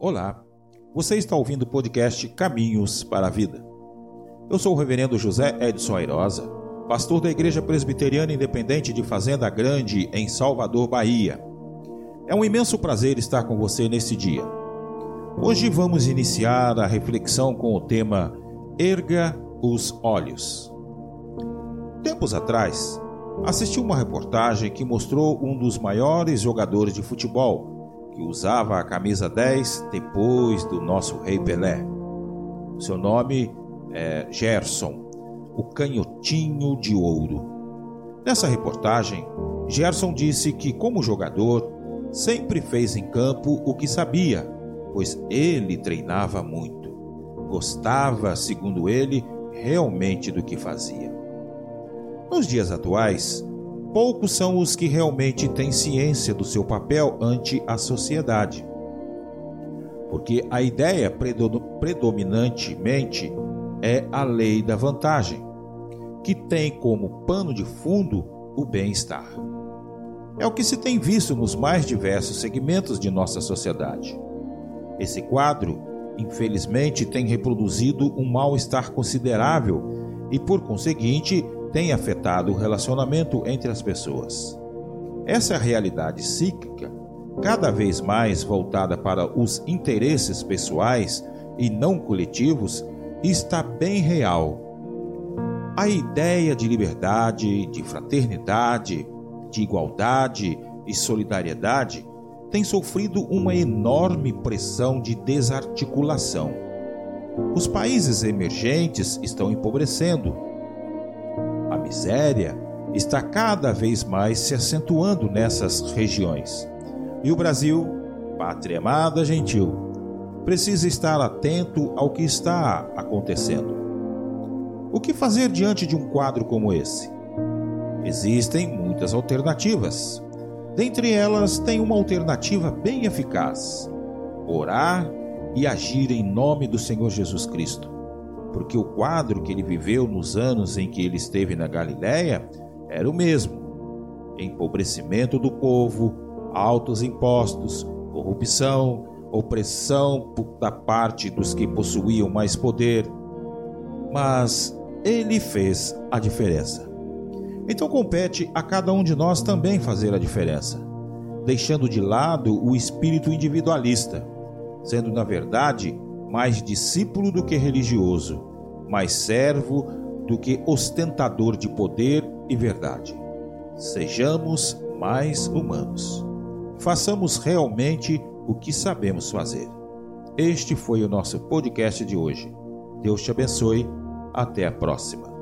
Olá, você está ouvindo o podcast Caminhos para a Vida. Eu sou o reverendo José Edson Airosa, pastor da Igreja Presbiteriana Independente de Fazenda Grande, em Salvador, Bahia. É um imenso prazer estar com você nesse dia. Hoje vamos iniciar a reflexão com o tema Erga os Olhos. Tempos atrás, assisti uma reportagem que mostrou um dos maiores jogadores de futebol, que usava a camisa 10 depois do nosso rei Pelé. Seu nome é Gerson, o canhotinho de ouro. Nessa reportagem, Gerson disse que, como jogador, sempre fez em campo o que sabia, pois ele treinava muito. Gostava, segundo ele, realmente do que fazia. Nos dias atuais, poucos são os que realmente têm ciência do seu papel ante a sociedade. Porque a ideia predominantemente é a lei da vantagem, que tem como pano de fundo o bem-estar. É o que se tem visto nos mais diversos segmentos de nossa sociedade. Esse quadro, infelizmente, tem reproduzido um mal-estar considerável e, por conseguinte, tem afetado o relacionamento entre as pessoas. Essa realidade cíclica, cada vez mais voltada para os interesses pessoais e não coletivos, está bem real. A ideia de liberdade, de fraternidade, de igualdade e solidariedade tem sofrido uma enorme pressão de desarticulação. Os países emergentes estão empobrecendo miséria está cada vez mais se acentuando nessas regiões. E o Brasil, pátria amada gentil, precisa estar atento ao que está acontecendo. O que fazer diante de um quadro como esse? Existem muitas alternativas. Dentre elas, tem uma alternativa bem eficaz: orar e agir em nome do Senhor Jesus Cristo porque o quadro que ele viveu nos anos em que ele esteve na Galiléia era o mesmo: empobrecimento do povo, altos impostos, corrupção, opressão da parte dos que possuíam mais poder. Mas ele fez a diferença. Então compete a cada um de nós também fazer a diferença, deixando de lado o espírito individualista, sendo na verdade mais discípulo do que religioso, mais servo do que ostentador de poder e verdade. Sejamos mais humanos. Façamos realmente o que sabemos fazer. Este foi o nosso podcast de hoje. Deus te abençoe. Até a próxima.